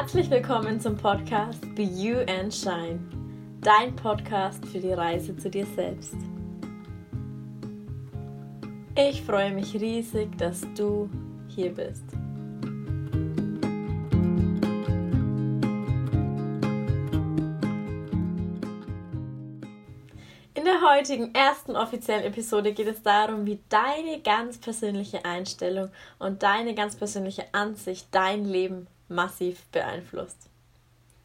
Herzlich willkommen zum Podcast Be You and Shine, dein Podcast für die Reise zu dir selbst. Ich freue mich riesig, dass du hier bist. In der heutigen ersten offiziellen Episode geht es darum, wie deine ganz persönliche Einstellung und deine ganz persönliche Ansicht dein Leben massiv beeinflusst.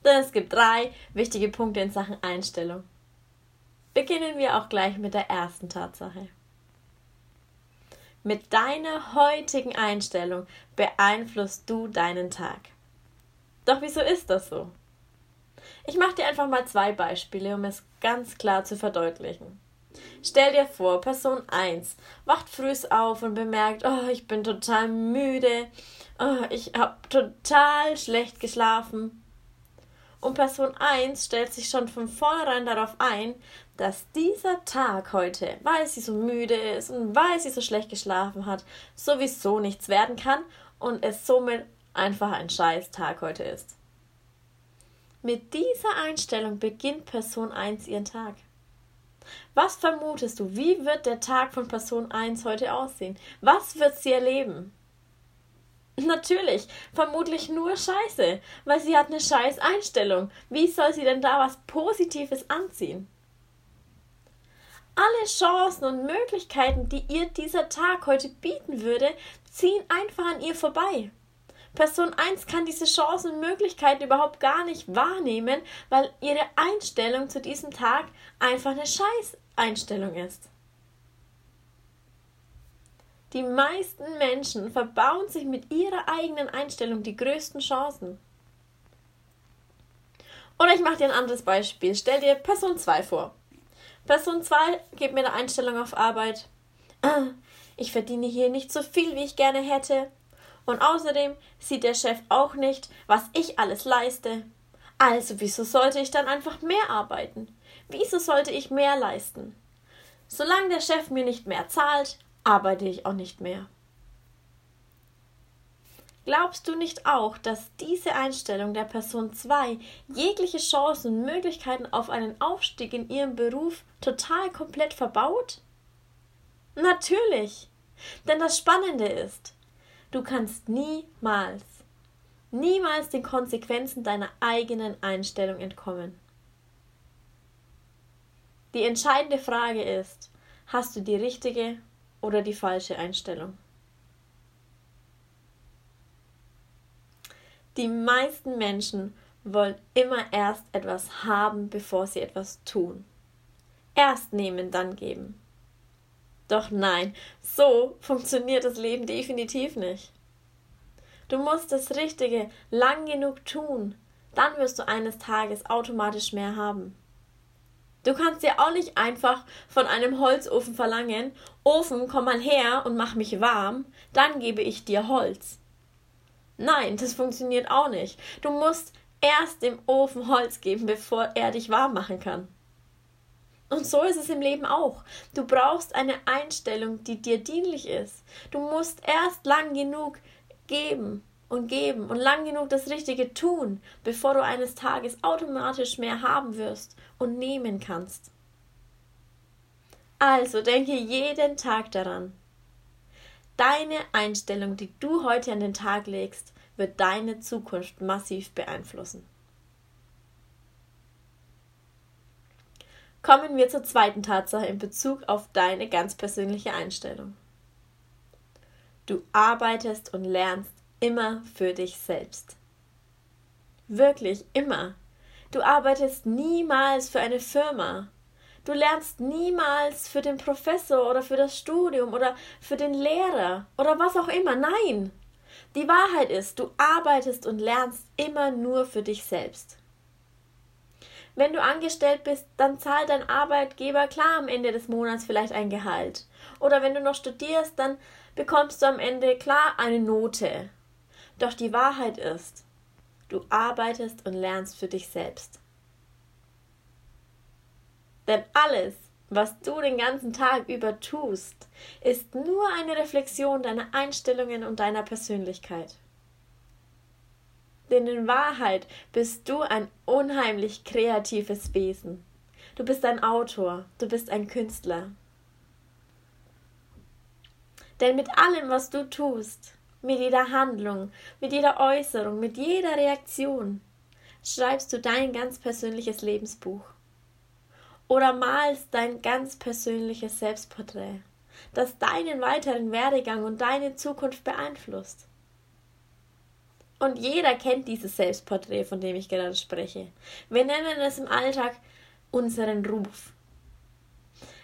Denn es gibt drei wichtige Punkte in Sachen Einstellung. Beginnen wir auch gleich mit der ersten Tatsache. Mit deiner heutigen Einstellung beeinflusst du deinen Tag. Doch wieso ist das so? Ich mache dir einfach mal zwei Beispiele, um es ganz klar zu verdeutlichen. Stell dir vor, Person 1 wacht früh auf und bemerkt, oh, ich bin total müde, oh, ich habe total schlecht geschlafen. Und Person 1 stellt sich schon von vornherein darauf ein, dass dieser Tag heute, weil sie so müde ist und weil sie so schlecht geschlafen hat, sowieso nichts werden kann und es somit einfach ein scheiß Tag heute ist. Mit dieser Einstellung beginnt Person 1 ihren Tag. Was vermutest du, wie wird der Tag von Person 1 heute aussehen? Was wird sie erleben? Natürlich, vermutlich nur Scheiße, weil sie hat eine scheiß Einstellung. Wie soll sie denn da was Positives anziehen? Alle Chancen und Möglichkeiten, die ihr dieser Tag heute bieten würde, ziehen einfach an ihr vorbei. Person 1 kann diese Chancen und Möglichkeiten überhaupt gar nicht wahrnehmen, weil ihre Einstellung zu diesem Tag einfach eine Scheiß-Einstellung ist. Die meisten Menschen verbauen sich mit ihrer eigenen Einstellung die größten Chancen. Oder ich mache dir ein anderes Beispiel. Stell dir Person 2 vor. Person 2 gibt mir eine Einstellung auf Arbeit. Ich verdiene hier nicht so viel, wie ich gerne hätte. Und außerdem sieht der Chef auch nicht, was ich alles leiste. Also wieso sollte ich dann einfach mehr arbeiten? Wieso sollte ich mehr leisten? Solange der Chef mir nicht mehr zahlt, arbeite ich auch nicht mehr. Glaubst du nicht auch, dass diese Einstellung der Person 2 jegliche Chancen und Möglichkeiten auf einen Aufstieg in ihrem Beruf total komplett verbaut? Natürlich. Denn das Spannende ist, du kannst niemals, niemals den Konsequenzen deiner eigenen Einstellung entkommen. Die entscheidende Frage ist, hast du die richtige oder die falsche Einstellung. Die meisten Menschen wollen immer erst etwas haben, bevor sie etwas tun. Erst nehmen, dann geben. Doch nein, so funktioniert das Leben definitiv nicht. Du musst das Richtige lang genug tun, dann wirst du eines Tages automatisch mehr haben. Du kannst ja auch nicht einfach von einem Holzofen verlangen, Ofen, komm mal her und mach mich warm, dann gebe ich dir Holz. Nein, das funktioniert auch nicht. Du musst erst dem Ofen Holz geben, bevor er dich warm machen kann. Und so ist es im Leben auch. Du brauchst eine Einstellung, die dir dienlich ist. Du musst erst lang genug geben, und geben und lang genug das Richtige tun, bevor du eines Tages automatisch mehr haben wirst und nehmen kannst. Also denke jeden Tag daran. Deine Einstellung, die du heute an den Tag legst, wird deine Zukunft massiv beeinflussen. Kommen wir zur zweiten Tatsache in Bezug auf deine ganz persönliche Einstellung. Du arbeitest und lernst immer für dich selbst. Wirklich immer. Du arbeitest niemals für eine Firma. Du lernst niemals für den Professor oder für das Studium oder für den Lehrer oder was auch immer. Nein. Die Wahrheit ist, du arbeitest und lernst immer nur für dich selbst. Wenn du angestellt bist, dann zahlt dein Arbeitgeber klar am Ende des Monats vielleicht ein Gehalt. Oder wenn du noch studierst, dann bekommst du am Ende klar eine Note. Doch die Wahrheit ist, du arbeitest und lernst für dich selbst. Denn alles, was du den ganzen Tag über tust, ist nur eine Reflexion deiner Einstellungen und deiner Persönlichkeit. Denn in Wahrheit bist du ein unheimlich kreatives Wesen. Du bist ein Autor, du bist ein Künstler. Denn mit allem, was du tust, mit jeder Handlung, mit jeder Äußerung, mit jeder Reaktion, schreibst du dein ganz persönliches Lebensbuch. Oder malst dein ganz persönliches Selbstporträt, das deinen weiteren Werdegang und deine Zukunft beeinflusst. Und jeder kennt dieses Selbstporträt, von dem ich gerade spreche. Wir nennen es im Alltag unseren Ruf.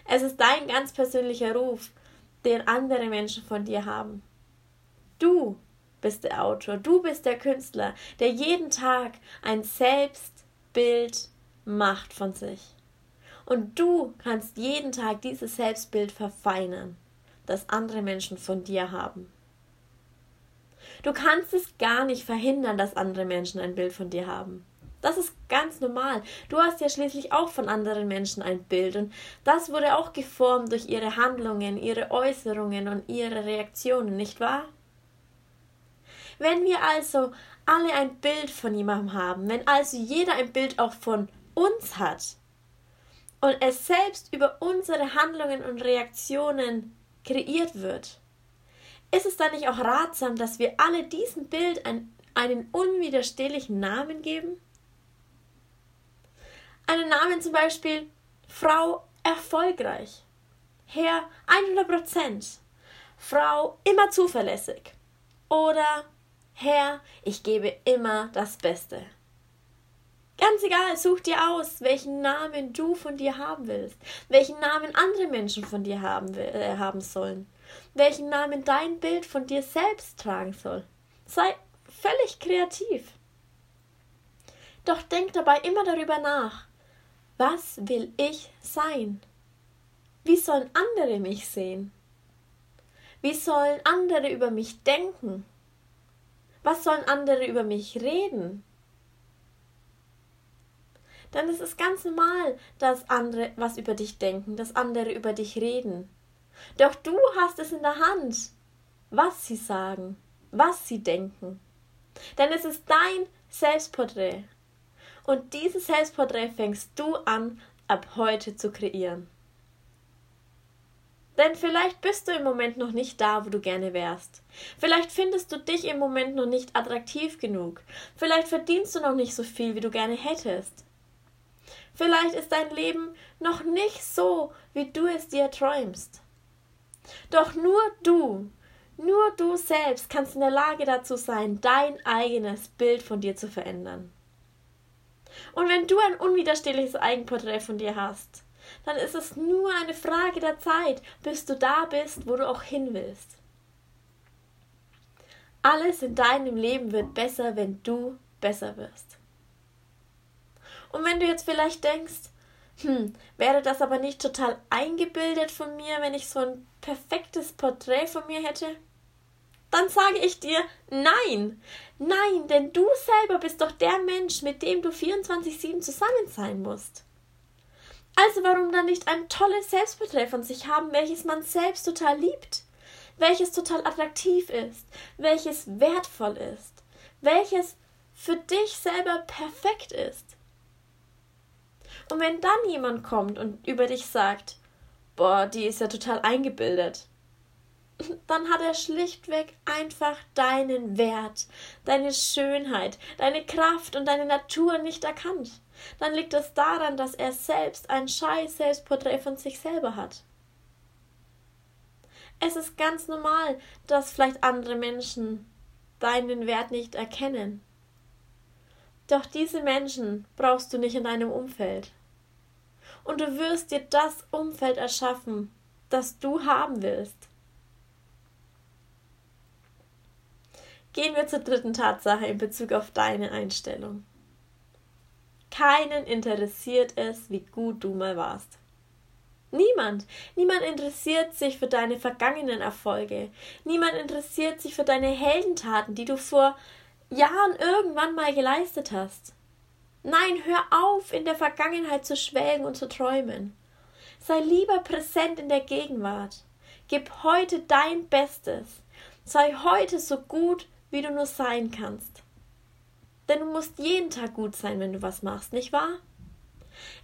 Es ist dein ganz persönlicher Ruf, den andere Menschen von dir haben. Du bist der Autor, du bist der Künstler, der jeden Tag ein Selbstbild macht von sich. Und du kannst jeden Tag dieses Selbstbild verfeinern, das andere Menschen von dir haben. Du kannst es gar nicht verhindern, dass andere Menschen ein Bild von dir haben. Das ist ganz normal. Du hast ja schließlich auch von anderen Menschen ein Bild und das wurde auch geformt durch ihre Handlungen, ihre Äußerungen und ihre Reaktionen, nicht wahr? Wenn wir also alle ein Bild von jemandem haben, wenn also jeder ein Bild auch von uns hat und es selbst über unsere Handlungen und Reaktionen kreiert wird, ist es dann nicht auch ratsam, dass wir alle diesem Bild ein, einen unwiderstehlichen Namen geben? einen Namen zum Beispiel Frau erfolgreich, Herr 100%, Frau immer zuverlässig. Oder Herr, ich gebe immer das Beste. Ganz egal, such dir aus, welchen Namen du von dir haben willst, welchen Namen andere Menschen von dir haben, äh, haben sollen, welchen Namen dein Bild von dir selbst tragen soll. Sei völlig kreativ. Doch denk dabei immer darüber nach, was will ich sein? Wie sollen andere mich sehen? Wie sollen andere über mich denken? Was sollen andere über mich reden? Denn es ist ganz normal, dass andere was über dich denken, dass andere über dich reden. Doch du hast es in der Hand, was sie sagen, was sie denken. Denn es ist dein Selbstporträt. Und dieses Selbstporträt fängst du an, ab heute zu kreieren. Denn vielleicht bist du im Moment noch nicht da, wo du gerne wärst. Vielleicht findest du dich im Moment noch nicht attraktiv genug. Vielleicht verdienst du noch nicht so viel, wie du gerne hättest. Vielleicht ist dein Leben noch nicht so, wie du es dir träumst. Doch nur du, nur du selbst kannst in der Lage dazu sein, dein eigenes Bild von dir zu verändern. Und wenn du ein unwiderstehliches Eigenporträt von dir hast, dann ist es nur eine Frage der Zeit, bis du da bist, wo du auch hin willst. Alles in deinem Leben wird besser, wenn du besser wirst. Und wenn du jetzt vielleicht denkst, hm, wäre das aber nicht total eingebildet von mir, wenn ich so ein perfektes Porträt von mir hätte? dann sage ich dir nein. Nein, denn du selber bist doch der Mensch, mit dem du 24-7 zusammen sein musst. Also warum dann nicht ein tolles Selbstporträt von sich haben, welches man selbst total liebt, welches total attraktiv ist, welches wertvoll ist, welches für dich selber perfekt ist. Und wenn dann jemand kommt und über dich sagt, boah, die ist ja total eingebildet, dann hat er schlichtweg einfach deinen Wert, deine Schönheit, deine Kraft und deine Natur nicht erkannt. Dann liegt es daran, dass er selbst ein scheiß Selbstporträt von sich selber hat. Es ist ganz normal, dass vielleicht andere Menschen deinen Wert nicht erkennen. Doch diese Menschen brauchst du nicht in deinem Umfeld. Und du wirst dir das Umfeld erschaffen, das du haben willst. Gehen wir zur dritten Tatsache in Bezug auf deine Einstellung. Keinen interessiert es, wie gut du mal warst. Niemand. Niemand interessiert sich für deine vergangenen Erfolge. Niemand interessiert sich für deine Heldentaten, die du vor Jahren irgendwann mal geleistet hast. Nein, hör auf, in der Vergangenheit zu schwelgen und zu träumen. Sei lieber präsent in der Gegenwart. Gib heute dein Bestes. Sei heute so gut, wie du nur sein kannst. denn du musst jeden Tag gut sein, wenn du was machst, nicht wahr?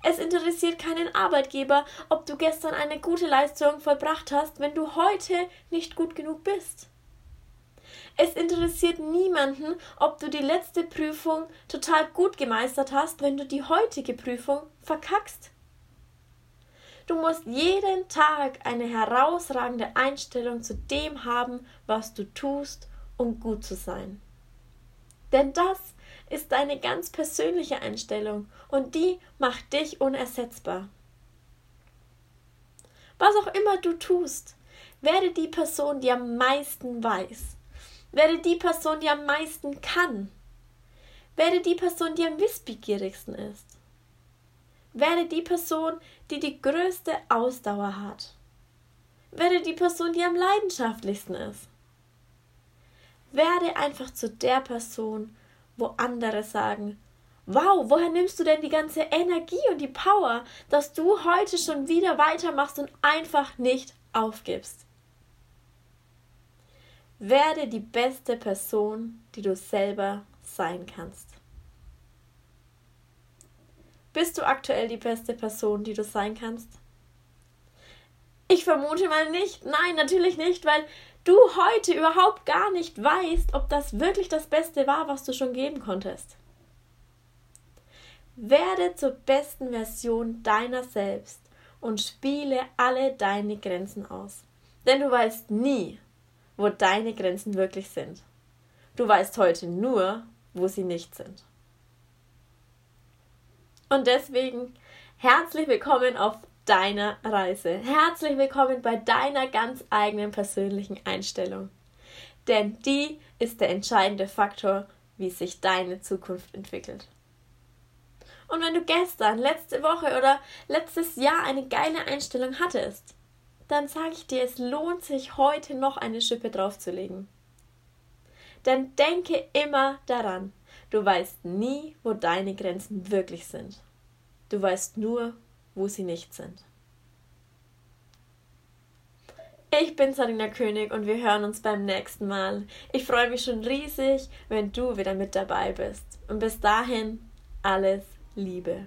Es interessiert keinen Arbeitgeber, ob du gestern eine gute Leistung vollbracht hast, wenn du heute nicht gut genug bist. Es interessiert niemanden, ob du die letzte Prüfung total gut gemeistert hast, wenn du die heutige Prüfung verkackst. Du musst jeden Tag eine herausragende Einstellung zu dem haben, was du tust, um gut zu sein. Denn das ist deine ganz persönliche Einstellung und die macht dich unersetzbar. Was auch immer du tust, werde die Person, die am meisten weiß. Werde die Person, die am meisten kann. Werde die Person, die am wissbegierigsten ist. Werde die Person, die die größte Ausdauer hat. Werde die Person, die am leidenschaftlichsten ist. Werde einfach zu der Person, wo andere sagen, wow, woher nimmst du denn die ganze Energie und die Power, dass du heute schon wieder weitermachst und einfach nicht aufgibst? Werde die beste Person, die du selber sein kannst. Bist du aktuell die beste Person, die du sein kannst? Ich vermute mal nicht. Nein, natürlich nicht, weil du heute überhaupt gar nicht weißt, ob das wirklich das Beste war, was du schon geben konntest. Werde zur besten Version deiner selbst und spiele alle deine Grenzen aus. Denn du weißt nie, wo deine Grenzen wirklich sind. Du weißt heute nur, wo sie nicht sind. Und deswegen herzlich willkommen auf deiner Reise. Herzlich willkommen bei deiner ganz eigenen persönlichen Einstellung. Denn die ist der entscheidende Faktor, wie sich deine Zukunft entwickelt. Und wenn du gestern, letzte Woche oder letztes Jahr eine geile Einstellung hattest, dann sage ich dir, es lohnt sich heute noch eine Schippe draufzulegen. Denn denke immer daran, du weißt nie, wo deine Grenzen wirklich sind. Du weißt nur, wo sie nicht sind. Ich bin Sarina König und wir hören uns beim nächsten Mal. Ich freue mich schon riesig, wenn du wieder mit dabei bist. Und bis dahin alles Liebe.